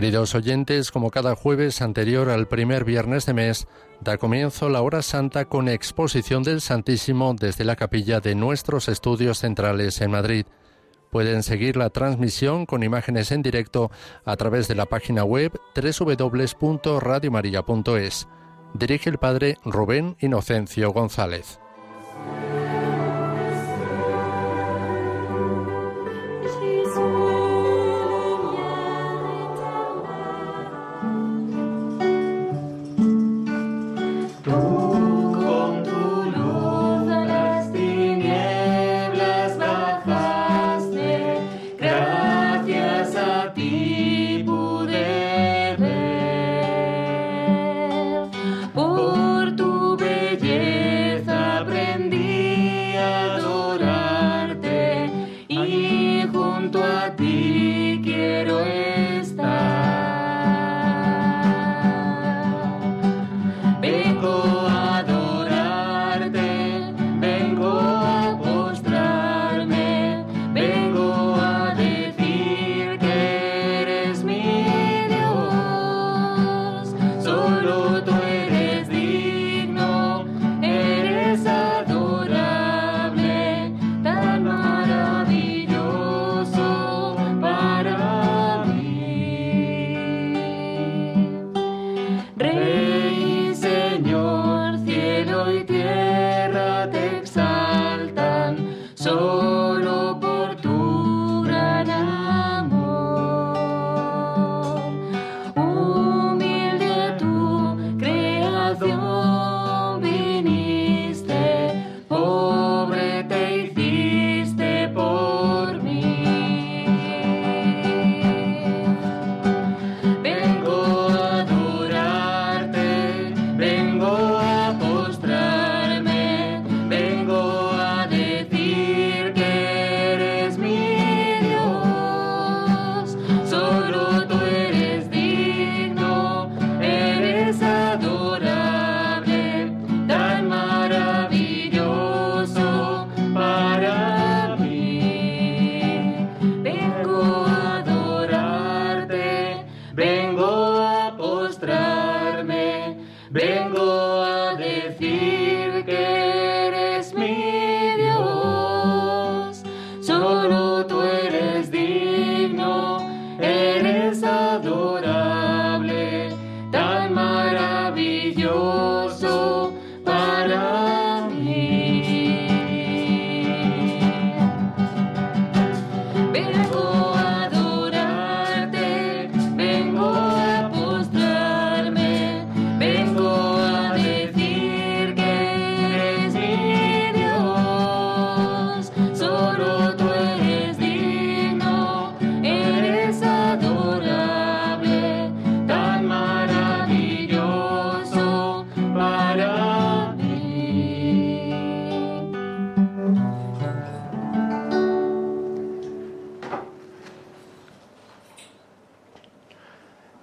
Queridos oyentes, como cada jueves anterior al primer viernes de mes, da comienzo la hora santa con exposición del Santísimo desde la capilla de nuestros estudios centrales en Madrid. Pueden seguir la transmisión con imágenes en directo a través de la página web www.radiomaria.es. Dirige el padre Rubén Inocencio González.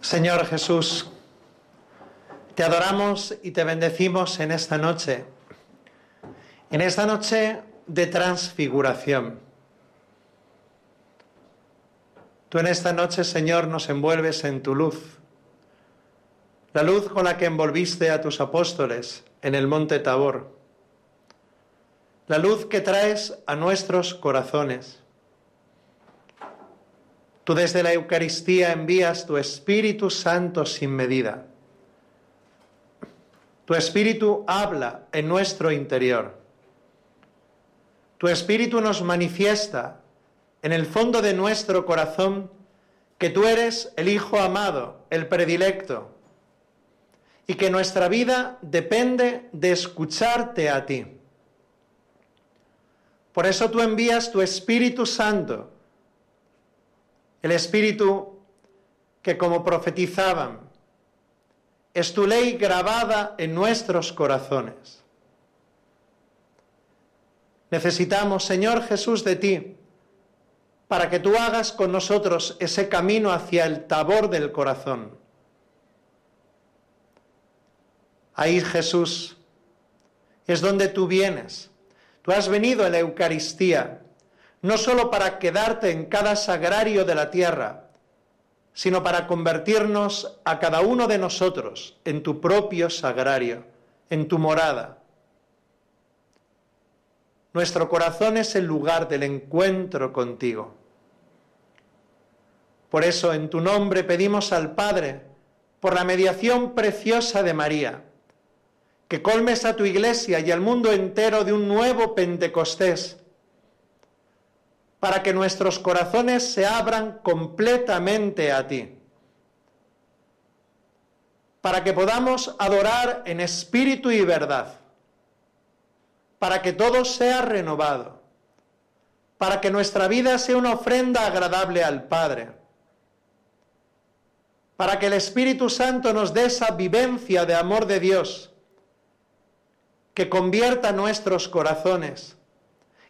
Señor Jesús, te adoramos y te bendecimos en esta noche, en esta noche de transfiguración. Tú en esta noche, Señor, nos envuelves en tu luz, la luz con la que envolviste a tus apóstoles en el monte Tabor, la luz que traes a nuestros corazones Tú desde la Eucaristía envías tu Espíritu Santo sin medida. Tu Espíritu habla en nuestro interior. Tu Espíritu nos manifiesta en el fondo de nuestro corazón que tú eres el Hijo amado, el predilecto, y que nuestra vida depende de escucharte a ti. Por eso tú envías tu Espíritu Santo el Espíritu que como profetizaban, es tu ley grabada en nuestros corazones. Necesitamos, Señor Jesús, de ti, para que tú hagas con nosotros ese camino hacia el tabor del corazón. Ahí, Jesús, es donde tú vienes. Tú has venido en la Eucaristía no sólo para quedarte en cada sagrario de la tierra, sino para convertirnos a cada uno de nosotros en tu propio sagrario, en tu morada. Nuestro corazón es el lugar del encuentro contigo. Por eso en tu nombre pedimos al Padre, por la mediación preciosa de María, que colmes a tu iglesia y al mundo entero de un nuevo Pentecostés, para que nuestros corazones se abran completamente a ti, para que podamos adorar en espíritu y verdad, para que todo sea renovado, para que nuestra vida sea una ofrenda agradable al Padre, para que el Espíritu Santo nos dé esa vivencia de amor de Dios, que convierta nuestros corazones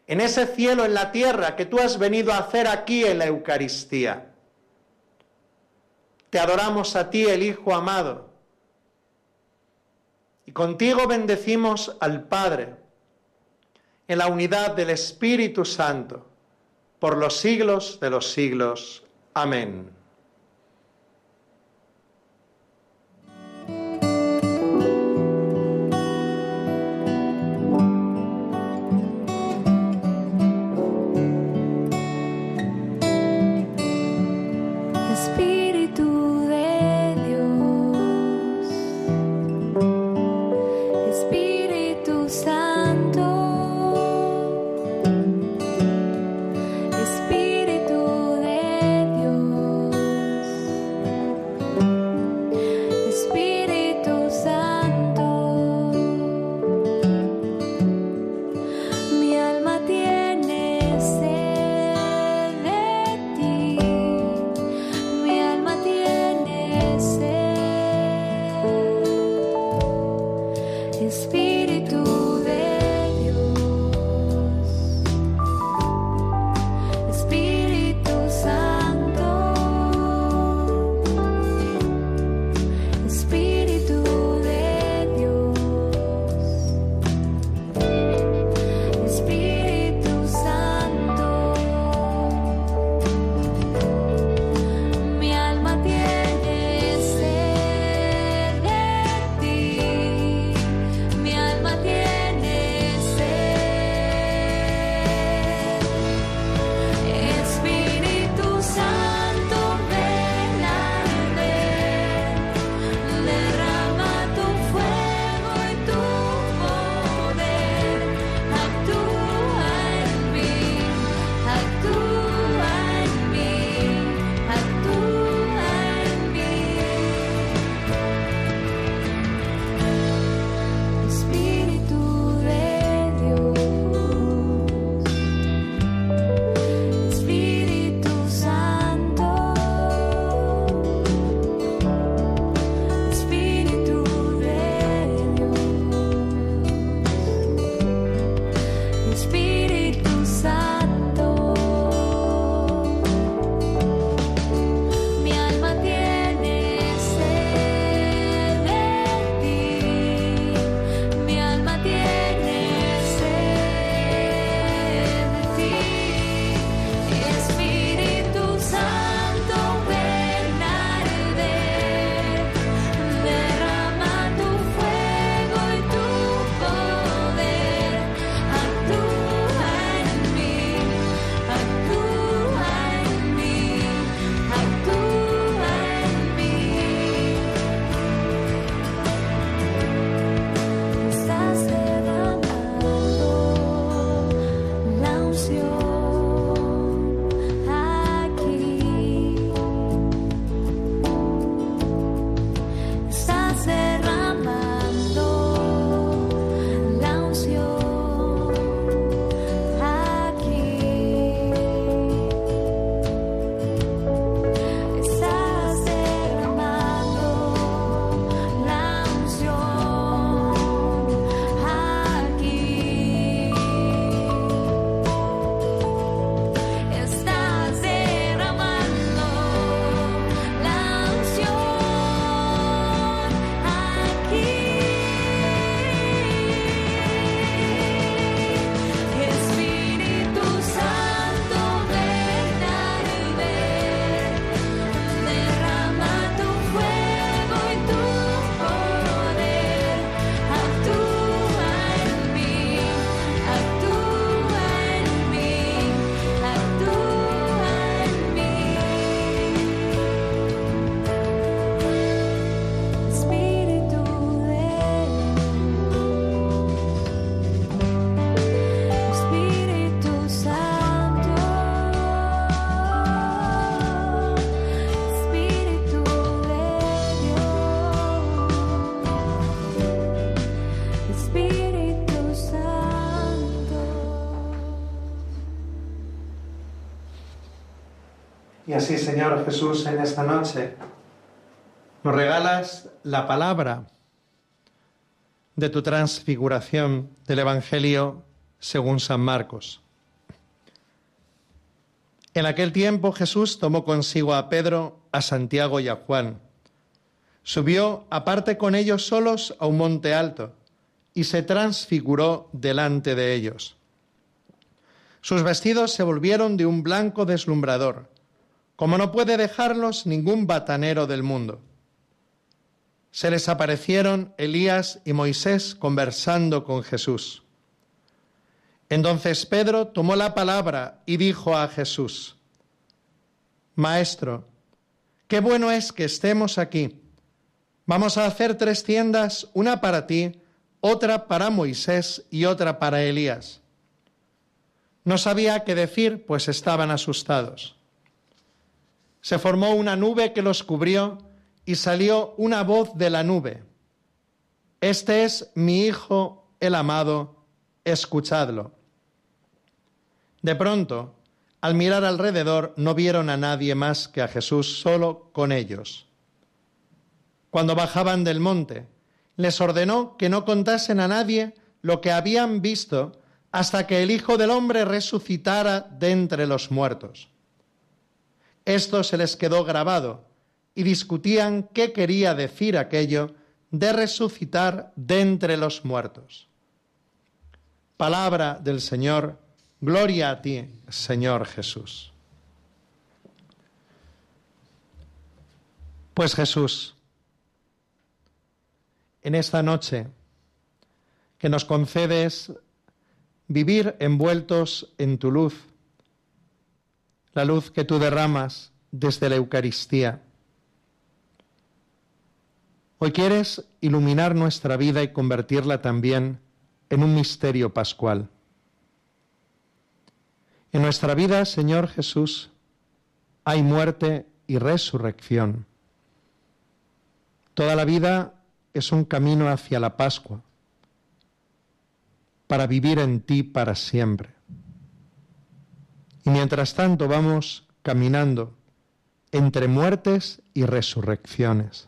en ese cielo en la tierra que tú has venido a hacer aquí en la Eucaristía. Te adoramos a ti, el Hijo amado, y contigo bendecimos al Padre, en la unidad del Espíritu Santo, por los siglos de los siglos. Amén. Así, Señor Jesús, en esta noche nos regalas la palabra de tu transfiguración del Evangelio según San Marcos. En aquel tiempo Jesús tomó consigo a Pedro, a Santiago y a Juan. Subió aparte con ellos solos a un monte alto y se transfiguró delante de ellos. Sus vestidos se volvieron de un blanco deslumbrador como no puede dejarlos ningún batanero del mundo. Se les aparecieron Elías y Moisés conversando con Jesús. Entonces Pedro tomó la palabra y dijo a Jesús, Maestro, qué bueno es que estemos aquí. Vamos a hacer tres tiendas, una para ti, otra para Moisés y otra para Elías. No sabía qué decir, pues estaban asustados se formó una nube que los cubrió y salió una voz de la nube. Este es mi Hijo el amado, escuchadlo. De pronto, al mirar alrededor, no vieron a nadie más que a Jesús solo con ellos. Cuando bajaban del monte, les ordenó que no contasen a nadie lo que habían visto hasta que el Hijo del Hombre resucitara de entre los muertos. Esto se les quedó grabado y discutían qué quería decir aquello de resucitar de entre los muertos. Palabra del Señor, gloria a ti, Señor Jesús. Pues Jesús, en esta noche que nos concedes vivir envueltos en tu luz, la luz que tú derramas desde la Eucaristía. Hoy quieres iluminar nuestra vida y convertirla también en un misterio pascual. En nuestra vida, Señor Jesús, hay muerte y resurrección. Toda la vida es un camino hacia la Pascua, para vivir en ti para siempre. Y mientras tanto vamos caminando entre muertes y resurrecciones,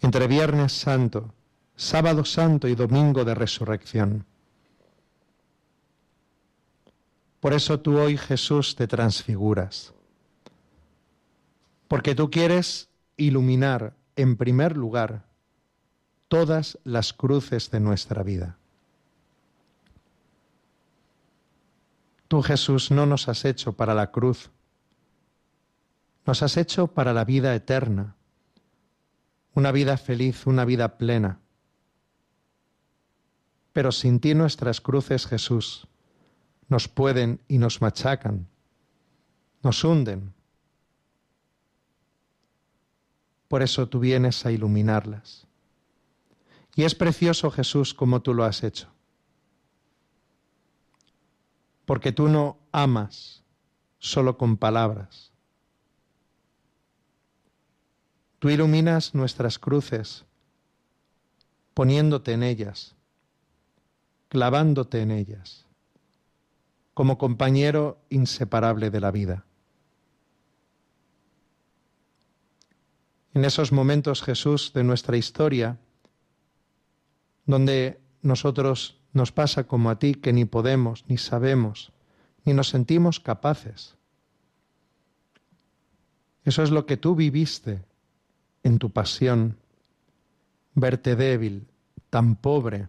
entre Viernes Santo, Sábado Santo y Domingo de Resurrección. Por eso tú hoy, Jesús, te transfiguras, porque tú quieres iluminar en primer lugar todas las cruces de nuestra vida. Tú, Jesús, no nos has hecho para la cruz, nos has hecho para la vida eterna, una vida feliz, una vida plena. Pero sin ti nuestras cruces, Jesús, nos pueden y nos machacan, nos hunden. Por eso tú vienes a iluminarlas. Y es precioso, Jesús, como tú lo has hecho porque tú no amas solo con palabras. Tú iluminas nuestras cruces poniéndote en ellas, clavándote en ellas, como compañero inseparable de la vida. En esos momentos, Jesús, de nuestra historia, donde nosotros nos pasa como a ti que ni podemos, ni sabemos, ni nos sentimos capaces. Eso es lo que tú viviste en tu pasión, verte débil, tan pobre.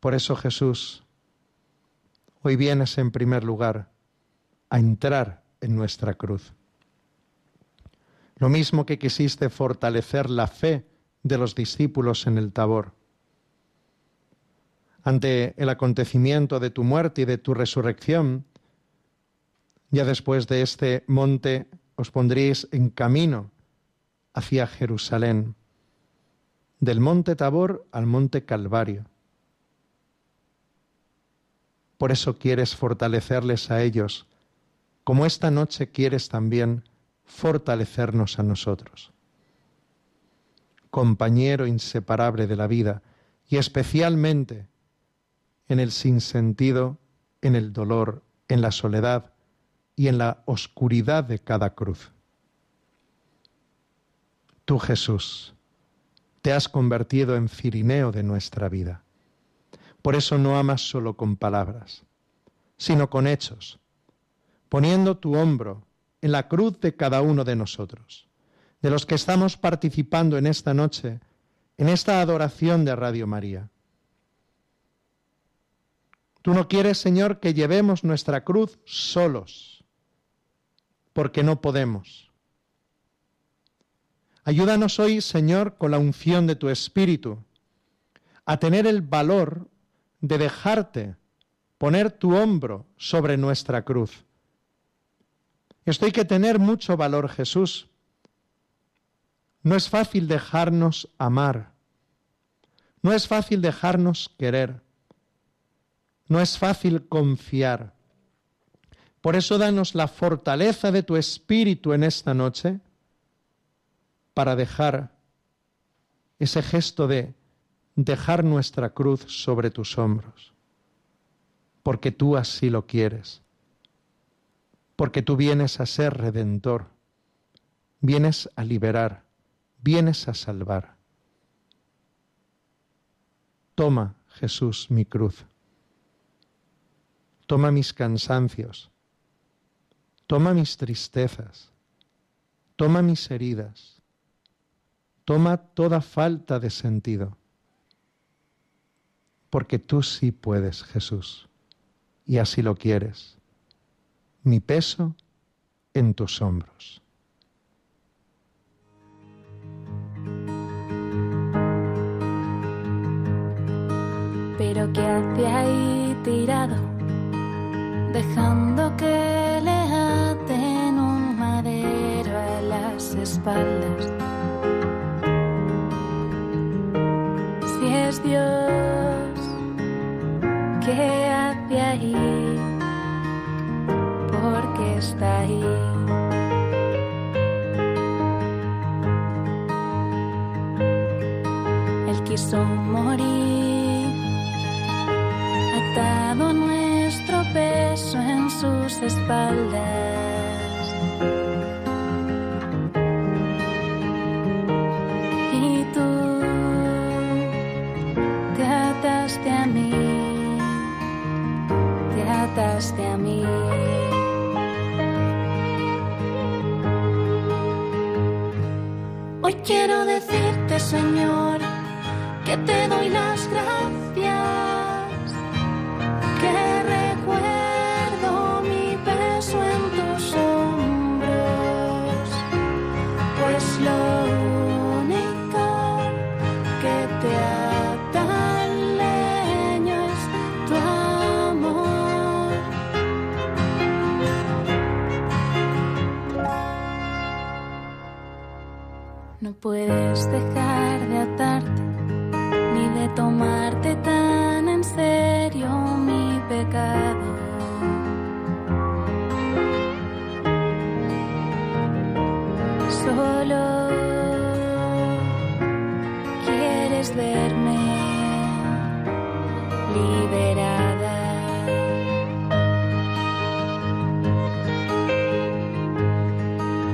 Por eso Jesús, hoy vienes en primer lugar a entrar en nuestra cruz. Lo mismo que quisiste fortalecer la fe de los discípulos en el Tabor. Ante el acontecimiento de tu muerte y de tu resurrección, ya después de este monte os pondréis en camino hacia Jerusalén, del monte Tabor al monte Calvario. Por eso quieres fortalecerles a ellos, como esta noche quieres también fortalecernos a nosotros compañero inseparable de la vida y especialmente en el sinsentido en el dolor, en la soledad y en la oscuridad de cada cruz. Tú, Jesús, te has convertido en cirineo de nuestra vida. Por eso no amas solo con palabras, sino con hechos, poniendo tu hombro en la cruz de cada uno de nosotros, de los que estamos participando en esta noche, en esta adoración de Radio María. Tú no quieres, Señor, que llevemos nuestra cruz solos, porque no podemos. Ayúdanos hoy, Señor, con la unción de tu Espíritu, a tener el valor de dejarte poner tu hombro sobre nuestra cruz. Esto hay que tener mucho valor, Jesús. No es fácil dejarnos amar. No es fácil dejarnos querer. No es fácil confiar. Por eso danos la fortaleza de tu espíritu en esta noche para dejar ese gesto de dejar nuestra cruz sobre tus hombros, porque tú así lo quieres, porque tú vienes a ser redentor, vienes a liberar, vienes a salvar. Toma, Jesús, mi cruz. Toma mis cansancios, toma mis tristezas, toma mis heridas, toma toda falta de sentido, porque tú sí puedes, Jesús, y así lo quieres, mi peso en tus hombros. Pero que hace ahí tirado dejando que le aten un madero a las espaldas. Si es Dios que hace ahí, porque está ahí. Él quiso morir atado peso en sus espaldas. Y tú te ataste a mí, te ataste a mí. Hoy quiero decirte, Señor, que te doy las gracias puedes dejar de atarte ni de tomarte tan en serio mi pecado. Solo quieres verme liberada.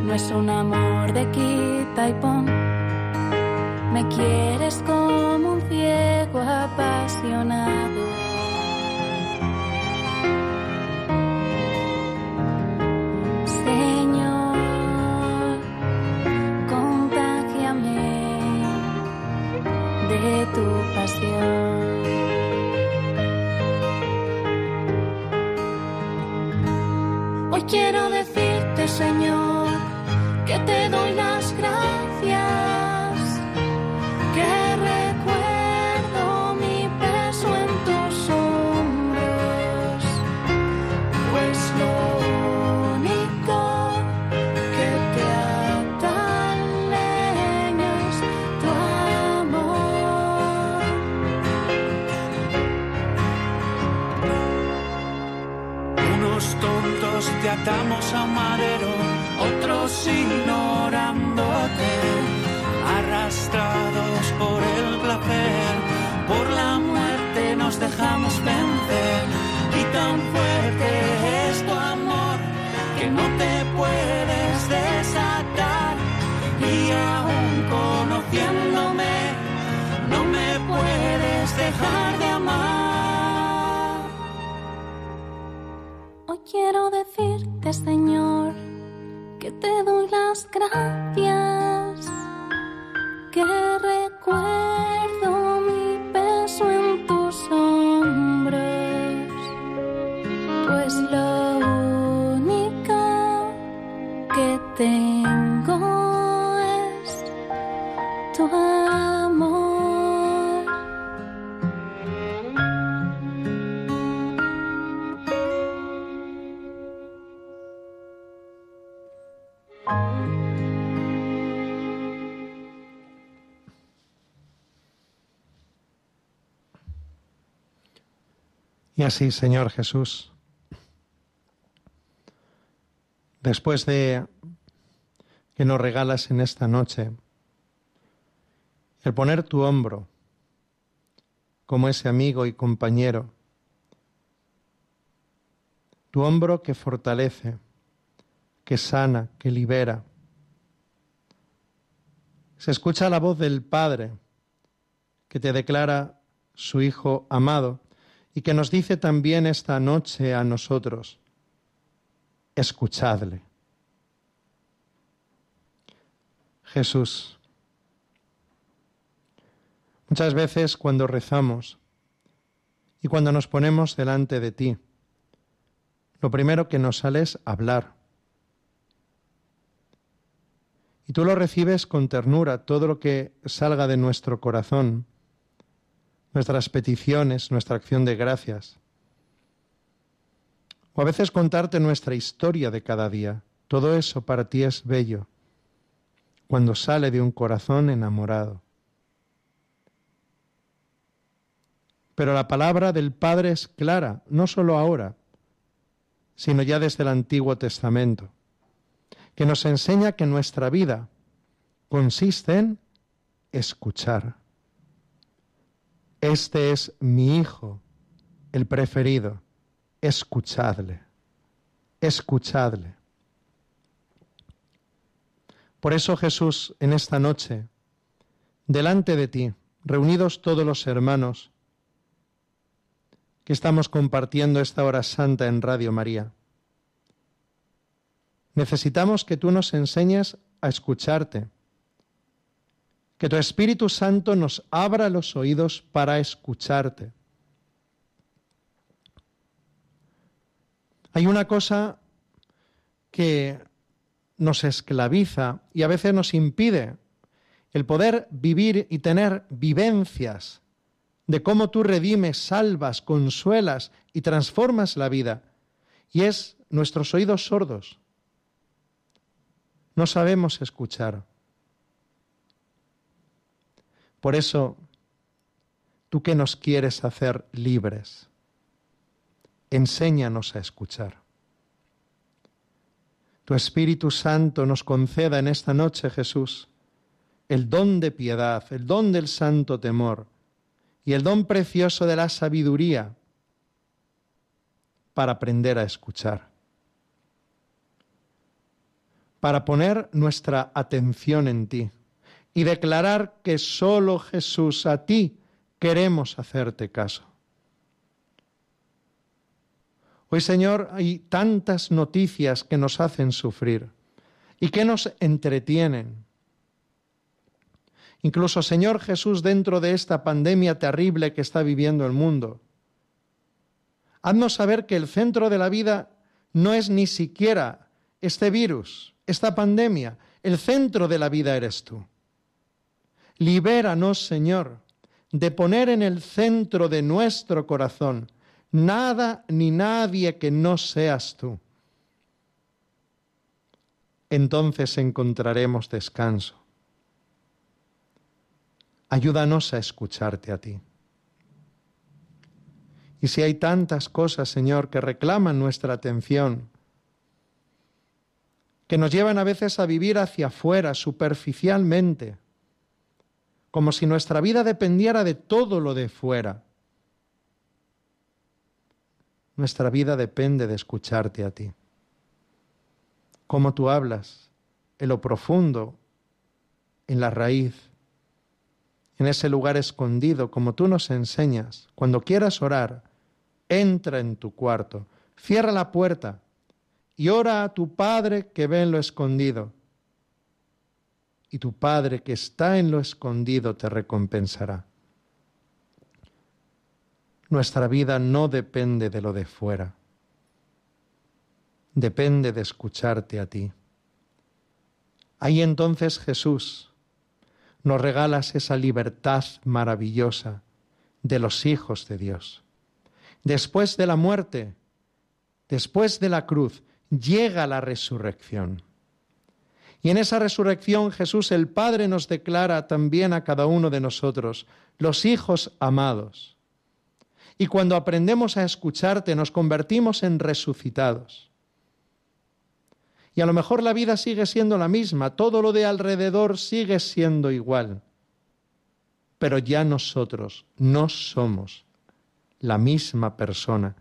No es un amor de quita y pon me quieres como un ciego apasionado. atamos a madero, otros ignorándote, arrastrados por el placer, por la muerte nos dejamos vencer. Y tan fuerte es tu amor que no te puedes desatar. Y aún conociéndome, no me puedes dejar de amar. Quiero decirte, Señor, que te doy las gracias, que recuerdo Y así, Señor Jesús, después de que nos regalas en esta noche, el poner tu hombro como ese amigo y compañero, tu hombro que fortalece, que sana, que libera. Se escucha la voz del Padre que te declara su Hijo amado y que nos dice también esta noche a nosotros, escuchadle. Jesús, muchas veces cuando rezamos y cuando nos ponemos delante de ti, lo primero que nos sale es hablar. Y tú lo recibes con ternura, todo lo que salga de nuestro corazón, nuestras peticiones, nuestra acción de gracias. O a veces contarte nuestra historia de cada día. Todo eso para ti es bello, cuando sale de un corazón enamorado. Pero la palabra del Padre es clara, no solo ahora, sino ya desde el Antiguo Testamento, que nos enseña que nuestra vida consiste en escuchar. Este es mi Hijo, el preferido. Escuchadle, escuchadle. Por eso Jesús, en esta noche, delante de ti, reunidos todos los hermanos, que estamos compartiendo esta hora santa en Radio María, necesitamos que tú nos enseñes a escucharte que tu Espíritu Santo nos abra los oídos para escucharte. Hay una cosa que nos esclaviza y a veces nos impide el poder vivir y tener vivencias de cómo tú redimes, salvas, consuelas y transformas la vida. Y es nuestros oídos sordos. No sabemos escuchar. Por eso, tú que nos quieres hacer libres, enséñanos a escuchar. Tu Espíritu Santo nos conceda en esta noche, Jesús, el don de piedad, el don del santo temor y el don precioso de la sabiduría para aprender a escuchar, para poner nuestra atención en ti y declarar que solo Jesús, a ti queremos hacerte caso. Hoy, Señor, hay tantas noticias que nos hacen sufrir y que nos entretienen. Incluso, Señor Jesús, dentro de esta pandemia terrible que está viviendo el mundo, haznos saber que el centro de la vida no es ni siquiera este virus, esta pandemia, el centro de la vida eres tú. Libéranos, Señor, de poner en el centro de nuestro corazón nada ni nadie que no seas tú. Entonces encontraremos descanso. Ayúdanos a escucharte a ti. Y si hay tantas cosas, Señor, que reclaman nuestra atención, que nos llevan a veces a vivir hacia afuera superficialmente, como si nuestra vida dependiera de todo lo de fuera. Nuestra vida depende de escucharte a ti. Cómo tú hablas, en lo profundo, en la raíz, en ese lugar escondido, como tú nos enseñas. Cuando quieras orar, entra en tu cuarto, cierra la puerta y ora a tu Padre que ve en lo escondido. Y tu Padre que está en lo escondido te recompensará. Nuestra vida no depende de lo de fuera, depende de escucharte a ti. Ahí entonces Jesús nos regalas esa libertad maravillosa de los hijos de Dios. Después de la muerte, después de la cruz, llega la resurrección. Y en esa resurrección Jesús el Padre nos declara también a cada uno de nosotros, los hijos amados. Y cuando aprendemos a escucharte nos convertimos en resucitados. Y a lo mejor la vida sigue siendo la misma, todo lo de alrededor sigue siendo igual. Pero ya nosotros no somos la misma persona,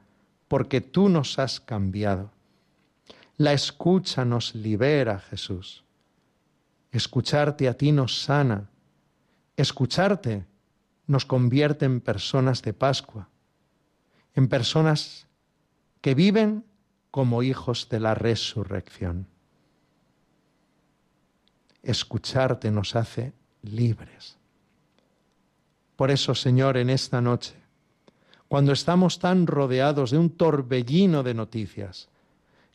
porque tú nos has cambiado. La escucha nos libera, Jesús. Escucharte a ti nos sana. Escucharte nos convierte en personas de Pascua, en personas que viven como hijos de la resurrección. Escucharte nos hace libres. Por eso, Señor, en esta noche, cuando estamos tan rodeados de un torbellino de noticias,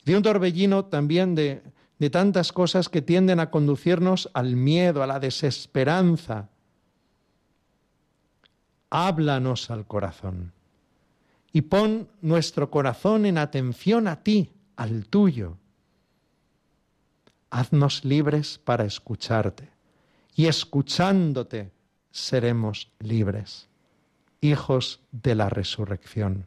de un torbellino también de, de tantas cosas que tienden a conducirnos al miedo, a la desesperanza, háblanos al corazón y pon nuestro corazón en atención a ti, al tuyo. Haznos libres para escucharte y escuchándote seremos libres, hijos de la resurrección.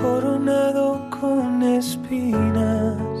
coronado con espinas.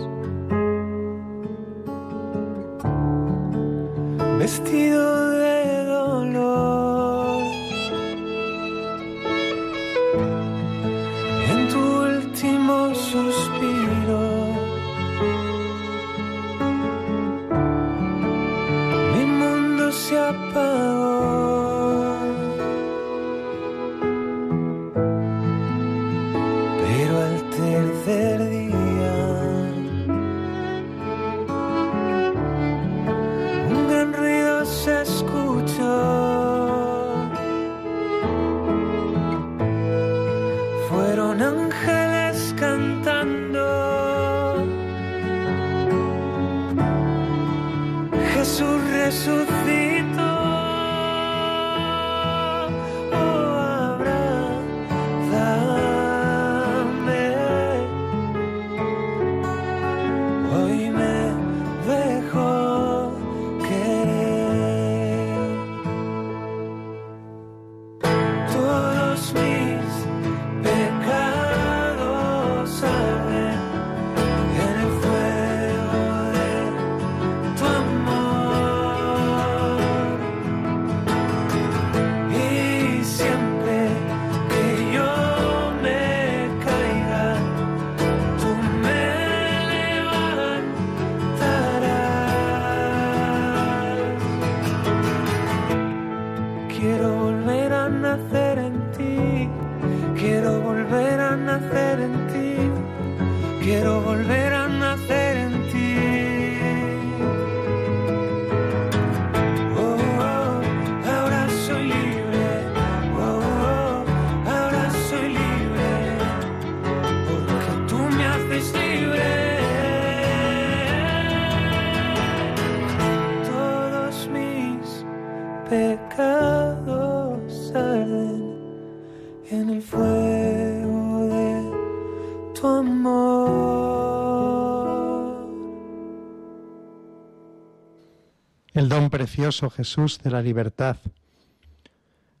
Precioso Jesús de la libertad.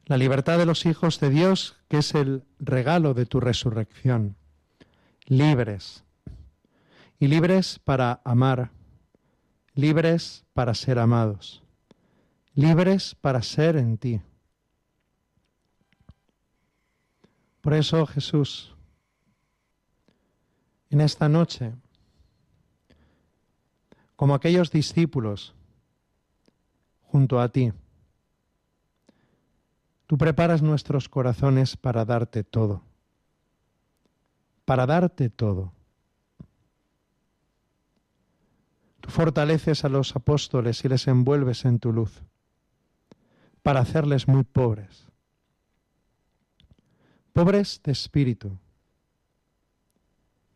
La libertad de los hijos de Dios, que es el regalo de tu resurrección. Libres. Y libres para amar. Libres para ser amados. Libres para ser en ti. Por eso Jesús, en esta noche, como aquellos discípulos junto a ti. Tú preparas nuestros corazones para darte todo, para darte todo. Tú fortaleces a los apóstoles y les envuelves en tu luz, para hacerles muy pobres, pobres de espíritu,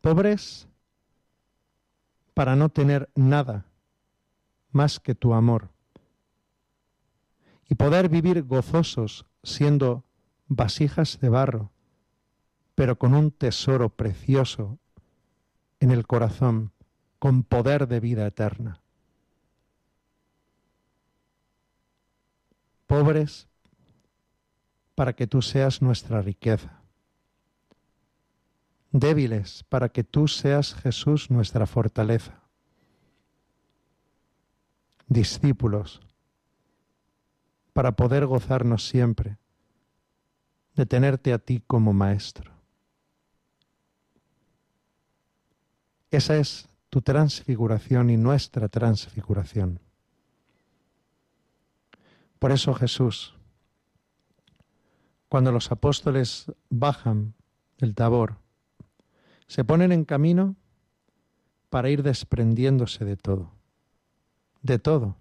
pobres para no tener nada más que tu amor y poder vivir gozosos siendo vasijas de barro, pero con un tesoro precioso en el corazón, con poder de vida eterna. Pobres para que tú seas nuestra riqueza. Débiles para que tú seas Jesús nuestra fortaleza. Discípulos para poder gozarnos siempre de tenerte a ti como Maestro. Esa es tu transfiguración y nuestra transfiguración. Por eso Jesús, cuando los apóstoles bajan del tabor, se ponen en camino para ir desprendiéndose de todo, de todo,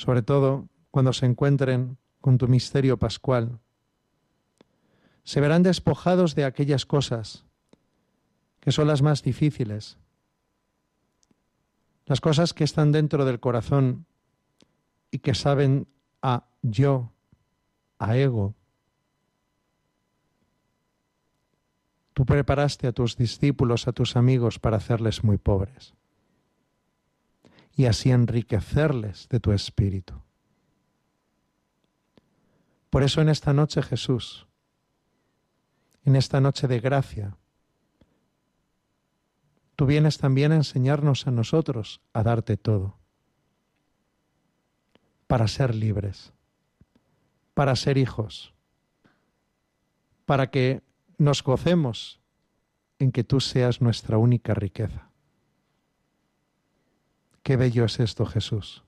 sobre todo cuando se encuentren con tu misterio pascual. Se verán despojados de aquellas cosas que son las más difíciles, las cosas que están dentro del corazón y que saben a yo, a ego. Tú preparaste a tus discípulos, a tus amigos para hacerles muy pobres y así enriquecerles de tu espíritu. Por eso en esta noche Jesús, en esta noche de gracia, tú vienes también a enseñarnos a nosotros a darte todo, para ser libres, para ser hijos, para que nos gocemos en que tú seas nuestra única riqueza. Qué bello es esto, Jesús.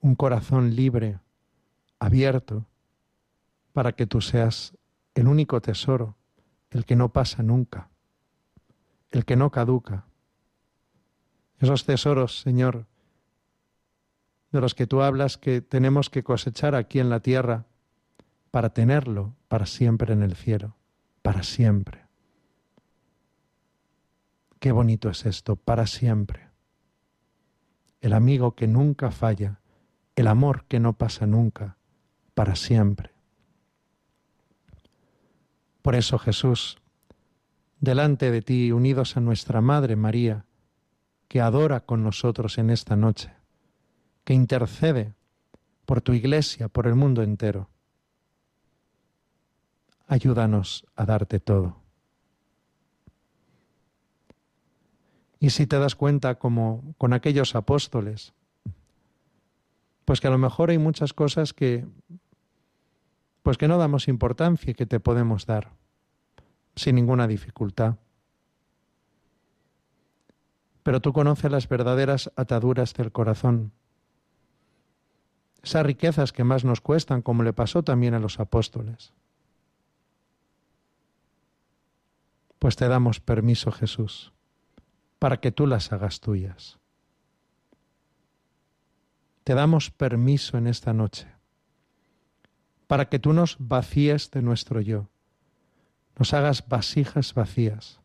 Un corazón libre, abierto, para que tú seas el único tesoro, el que no pasa nunca, el que no caduca. Esos tesoros, Señor, de los que tú hablas que tenemos que cosechar aquí en la tierra para tenerlo para siempre en el cielo, para siempre. Qué bonito es esto, para siempre. el amigo que nunca falla, el amor que no pasa nunca, para siempre. Por eso Jesús, delante de ti, unidos a nuestra Madre María, que adora con nosotros en esta noche, que intercede por tu iglesia, por el mundo entero, ayúdanos a darte todo. Y si te das cuenta como con aquellos apóstoles, pues que a lo mejor hay muchas cosas que pues que no damos importancia y que te podemos dar sin ninguna dificultad. Pero tú conoces las verdaderas ataduras del corazón, esas riquezas que más nos cuestan, como le pasó también a los apóstoles. Pues te damos permiso, Jesús, para que tú las hagas tuyas. Te damos permiso en esta noche para que tú nos vacíes de nuestro yo, nos hagas vasijas vacías,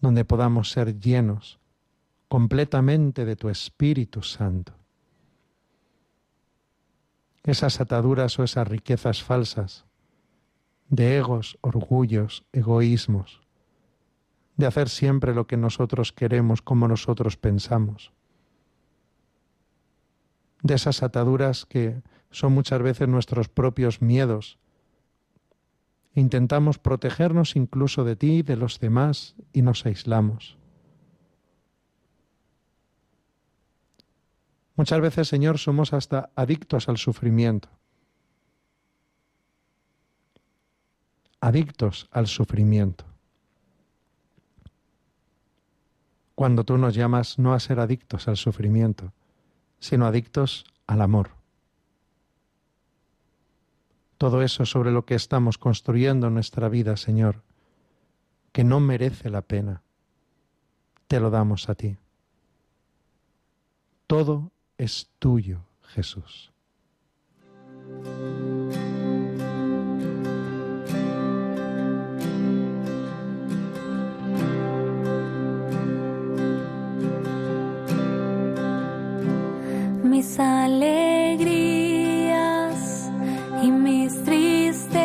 donde podamos ser llenos completamente de tu Espíritu Santo. Esas ataduras o esas riquezas falsas de egos, orgullos, egoísmos, de hacer siempre lo que nosotros queremos como nosotros pensamos, de esas ataduras que son muchas veces nuestros propios miedos. Intentamos protegernos incluso de ti y de los demás y nos aislamos. Muchas veces, Señor, somos hasta adictos al sufrimiento. Adictos al sufrimiento. Cuando tú nos llamas no a ser adictos al sufrimiento, sino adictos al amor. Todo eso sobre lo que estamos construyendo nuestra vida, Señor, que no merece la pena, te lo damos a ti. Todo es tuyo, Jesús. Alegrías y mis tristezas,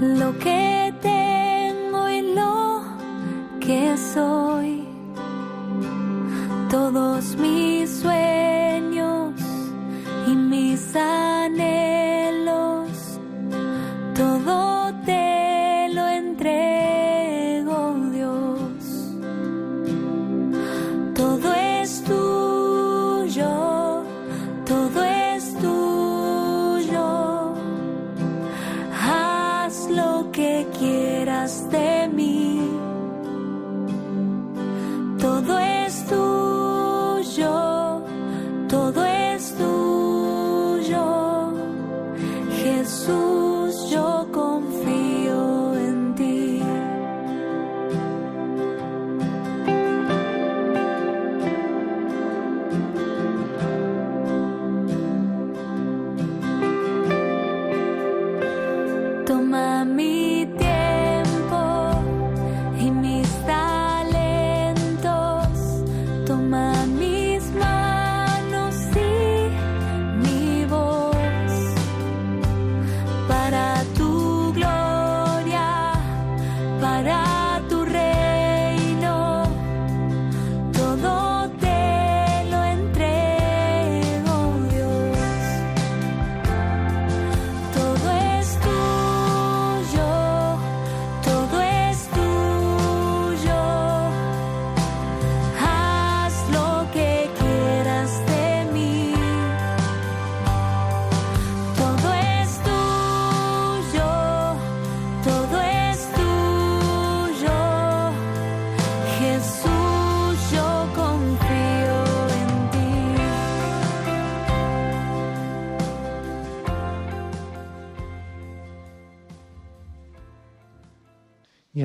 lo que tengo y lo que soy, todos mis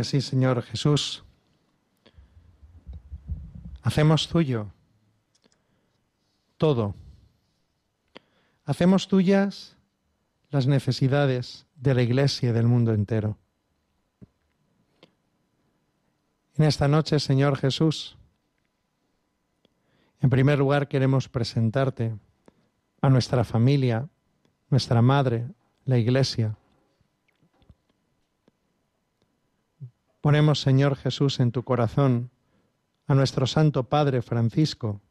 así, Señor Jesús, hacemos tuyo todo. Hacemos tuyas las necesidades de la Iglesia y del mundo entero. En esta noche, Señor Jesús, En primer lugar, queremos presentarte a nuestra familia, nuestra madre, la Iglesia. Ponemos, Señor Jesús, en tu corazón a nuestro Santo Padre Francisco,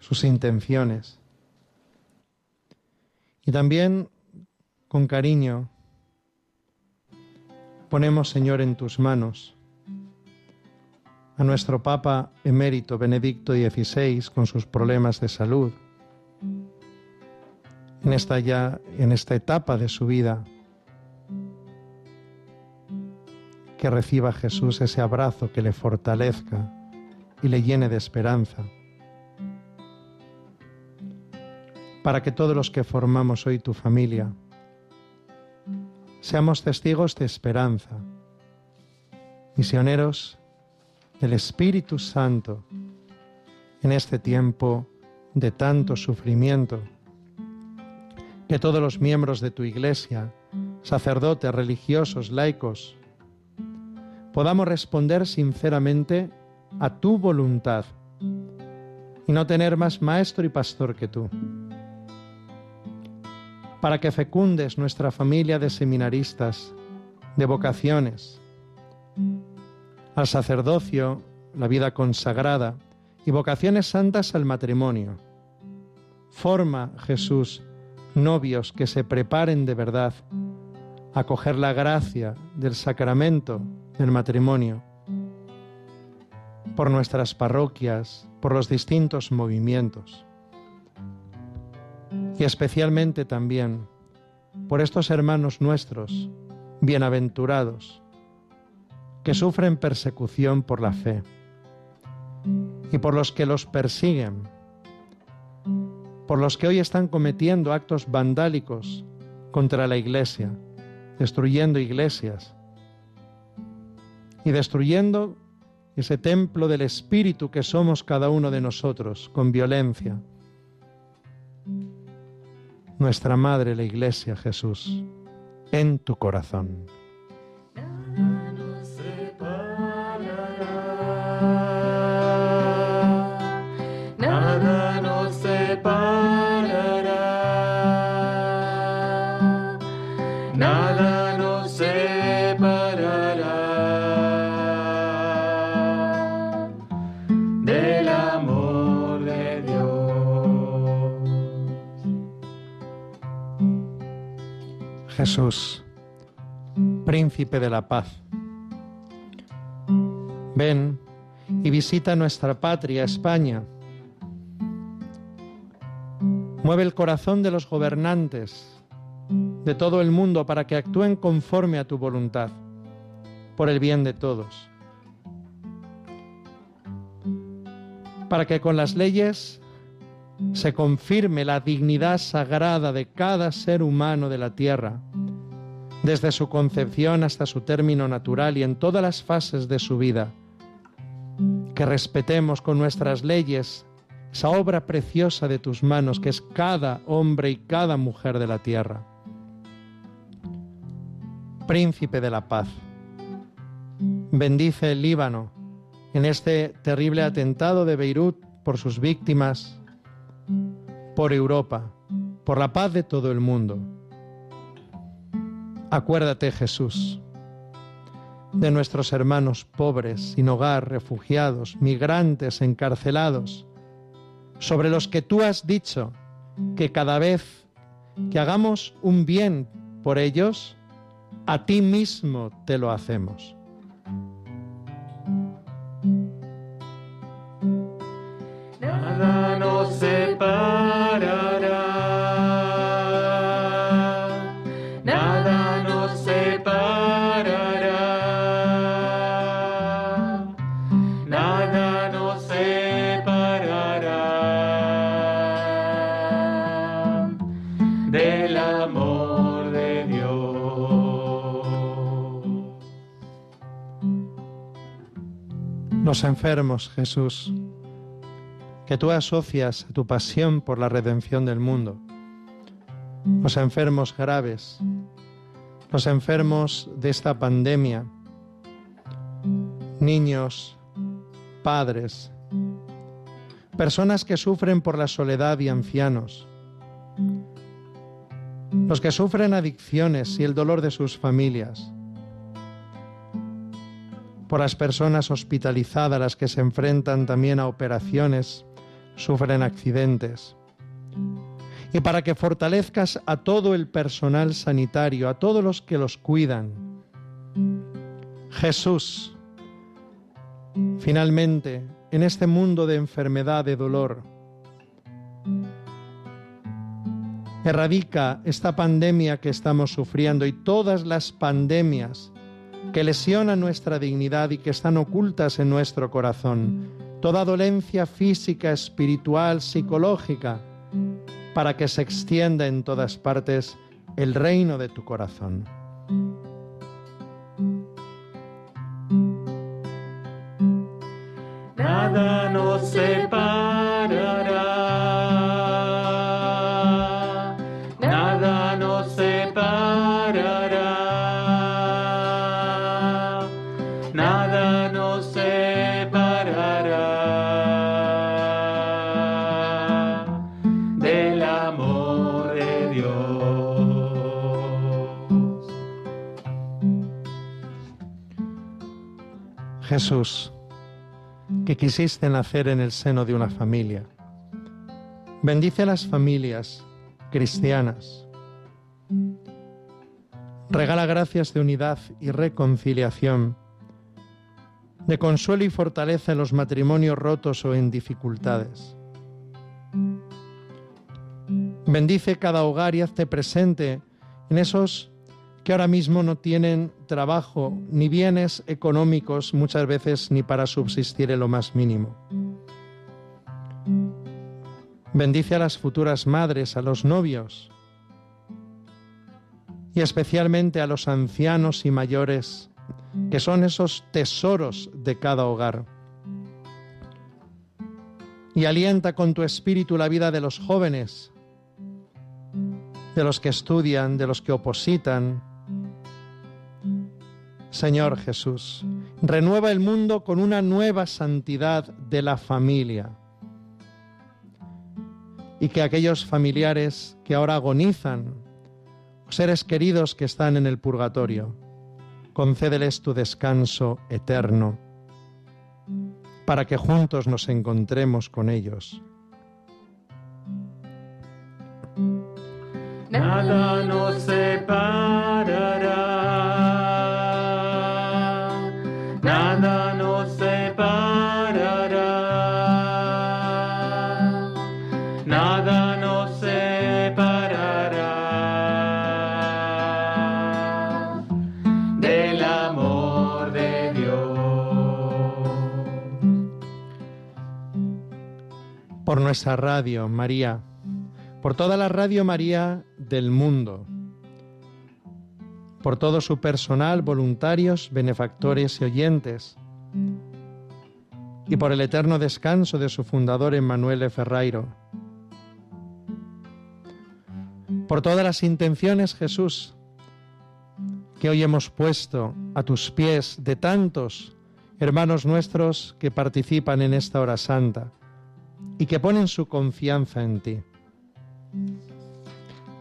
sus intenciones. Y también, con cariño, ponemos, Señor, en tus manos a nuestro Papa emérito Benedicto XVI con sus problemas de salud. En esta ya en esta etapa de su vida que reciba Jesús ese abrazo que le fortalezca y le llene de esperanza. Para que todos los que formamos hoy tu familia seamos testigos de esperanza, misioneros del Espíritu Santo en este tiempo de tanto sufrimiento. Que todos los miembros de tu iglesia, sacerdotes, religiosos, laicos, podamos responder sinceramente a tu voluntad y no tener más maestro y pastor que tú. Para que fecundes nuestra familia de seminaristas, de vocaciones, al sacerdocio, la vida consagrada y vocaciones santas al matrimonio. Forma, Jesús, novios que se preparen de verdad a coger la gracia del sacramento del matrimonio por nuestras parroquias, por los distintos movimientos y especialmente también por estos hermanos nuestros, bienaventurados, que sufren persecución por la fe y por los que los persiguen, por los que hoy están cometiendo actos vandálicos contra la iglesia, destruyendo iglesias y destruyendo ese templo del Espíritu que somos cada uno de nosotros con violencia. Nuestra Madre, la Iglesia, Jesús, en tu corazón. Jesús, príncipe de la paz. Ven y visita nuestra patria, España. Mueve el corazón de los gobernantes de todo el mundo para que actúen conforme a tu voluntad, por el bien de todos. Para que con las leyes se confirme la dignidad sagrada de cada ser humano de la tierra, desde su concepción hasta su término natural y en todas las fases de su vida. Que respetemos con nuestras leyes esa obra preciosa de tus manos que es cada hombre y cada mujer de la tierra. Príncipe de la paz, bendice el Líbano en este terrible atentado de Beirut por sus víctimas por Europa, por la paz de todo el mundo. Acuérdate, Jesús, de nuestros hermanos pobres, sin hogar, refugiados, migrantes, encarcelados, sobre los que tú has dicho que cada vez que hagamos un bien por ellos, a ti mismo te lo hacemos. Los enfermos, Jesús, que tú asocias a tu pasión por la redención del mundo, los enfermos graves, los enfermos de esta pandemia, niños, padres, personas que sufren por la soledad y ancianos, los que sufren adicciones y el dolor de sus familias, por las personas hospitalizadas, las que se enfrentan también a operaciones, sufren accidentes, y para que fortalezcas a todo el personal sanitario, a todos los que los cuidan. Jesús, finalmente, en este mundo de enfermedad, de dolor, erradica esta pandemia que estamos sufriendo y todas las pandemias que lesionan nuestra dignidad y que están ocultas en nuestro corazón. Toda dolencia física, espiritual, psicológica, para que se extienda en todas partes el reino de tu corazón. Nada nos Jesús, que quisiste nacer en el seno de una familia. Bendice las familias cristianas. Regala gracias de unidad y reconciliación, de consuelo y fortaleza en los matrimonios rotos o en dificultades. Bendice cada hogar y hazte presente en esos que ahora mismo no tienen trabajo ni bienes económicos muchas veces ni para subsistir en lo más mínimo. Bendice a las futuras madres, a los novios y especialmente a los ancianos y mayores, que son esos tesoros de cada hogar. Y alienta con tu espíritu la vida de los jóvenes, de los que estudian, de los que opositan, Señor Jesús, renueva el mundo con una nueva santidad de la familia. Y que aquellos familiares que ahora agonizan, seres queridos que están en el purgatorio, concédeles tu descanso eterno, para que juntos nos encontremos con ellos. Nada nos separará, nada nos separará del amor de Dios. Por nuestra radio, María, por toda la Radio María del mundo, por todo su personal, voluntarios, benefactores y oyentes, y por el eterno descanso de su fundador Emmanuel Ferrairo. Por todas las intenciones, Jesús, que hoy hemos puesto a tus pies de tantos hermanos nuestros que participan en esta hora santa y que ponen su confianza en ti.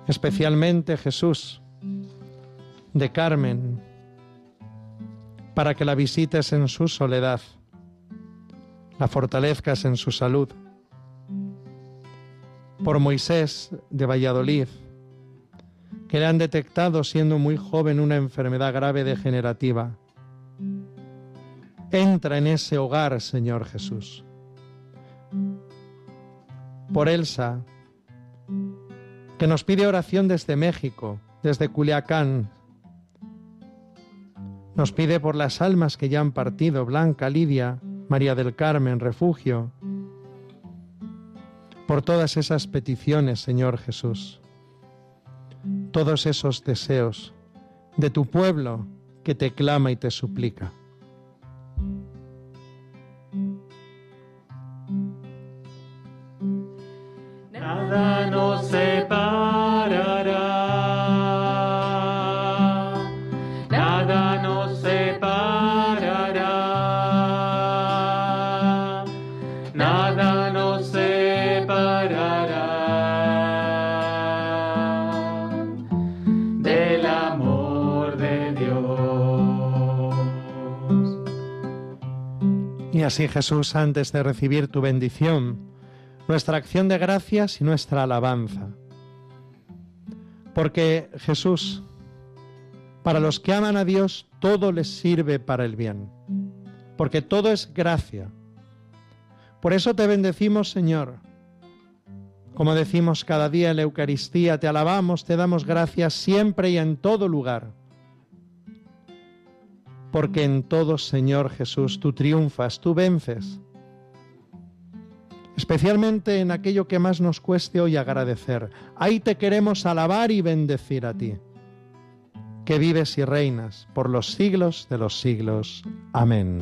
Especialmente Jesús, de Carmen, para que la visites en su soledad, la fortalezcas en su salud. Por Moisés de Valladolid, que le han detectado siendo muy joven una enfermedad grave degenerativa. Entra en ese hogar, Señor Jesús. Por Elsa, que nos pide oración desde México, desde Culiacán. Nos pide por las almas que ya han partido, Blanca, Lidia, María del Carmen, Refugio. Por todas esas peticiones, Señor Jesús. Todos esos deseos de tu pueblo que te clama y te suplica. Nada nos separará, Y así Jesús, antes de recibir tu bendición, nuestra acción de gracias y nuestra alabanza. Porque Jesús, para los que aman a Dios, todo les sirve para el bien. Porque todo es gracia. Por eso te bendecimos, Señor. Como decimos cada día en la Eucaristía, te alabamos, te damos gracias siempre y en todo lugar. Porque en todo, Señor Jesús, tú triunfas, tú vences. Especialmente en aquello que más nos cueste hoy agradecer. Ahí te queremos alabar y bendecir a ti, que vives y reinas por los siglos de los siglos. Amén.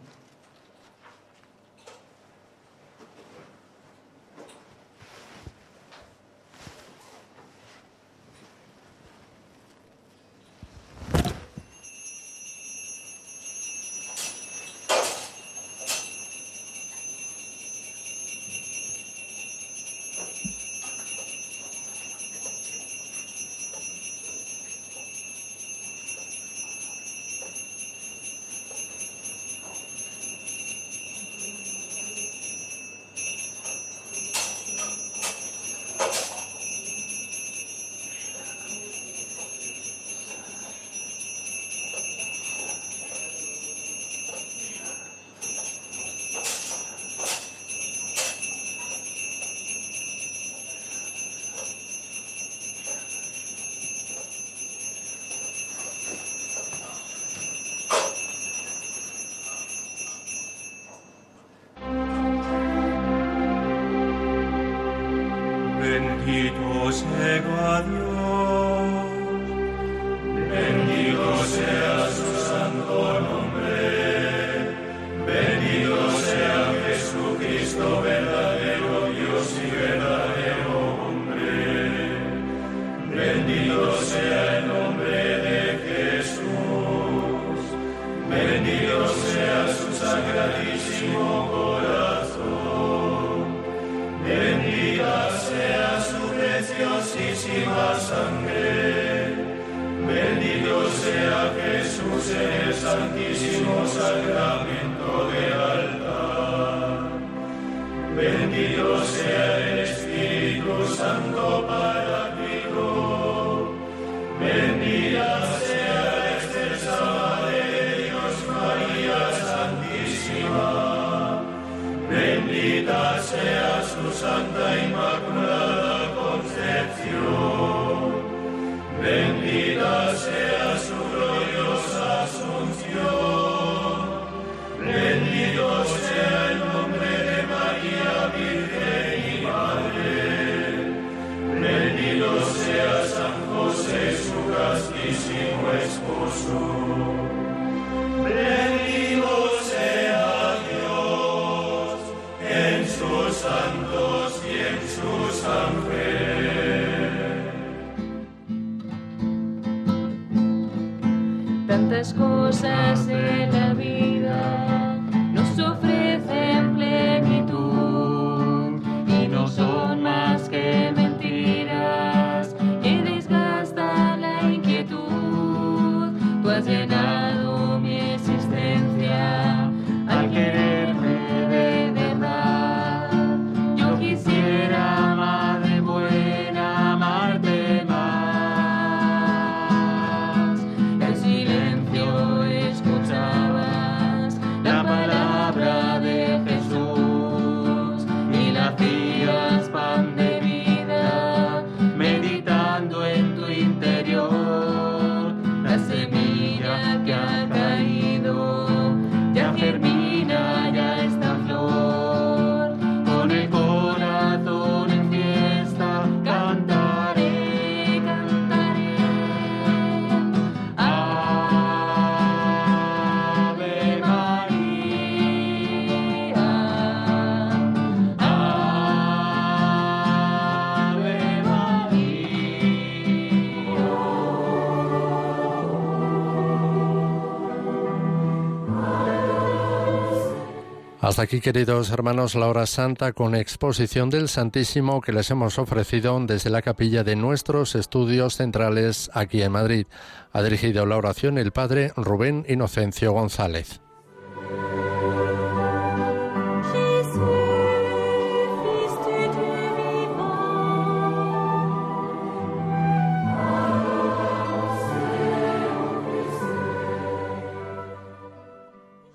cosas de la aquí, queridos hermanos, la hora santa con exposición del Santísimo que les hemos ofrecido desde la capilla de nuestros estudios centrales aquí en Madrid. Ha dirigido la oración el padre Rubén Inocencio González.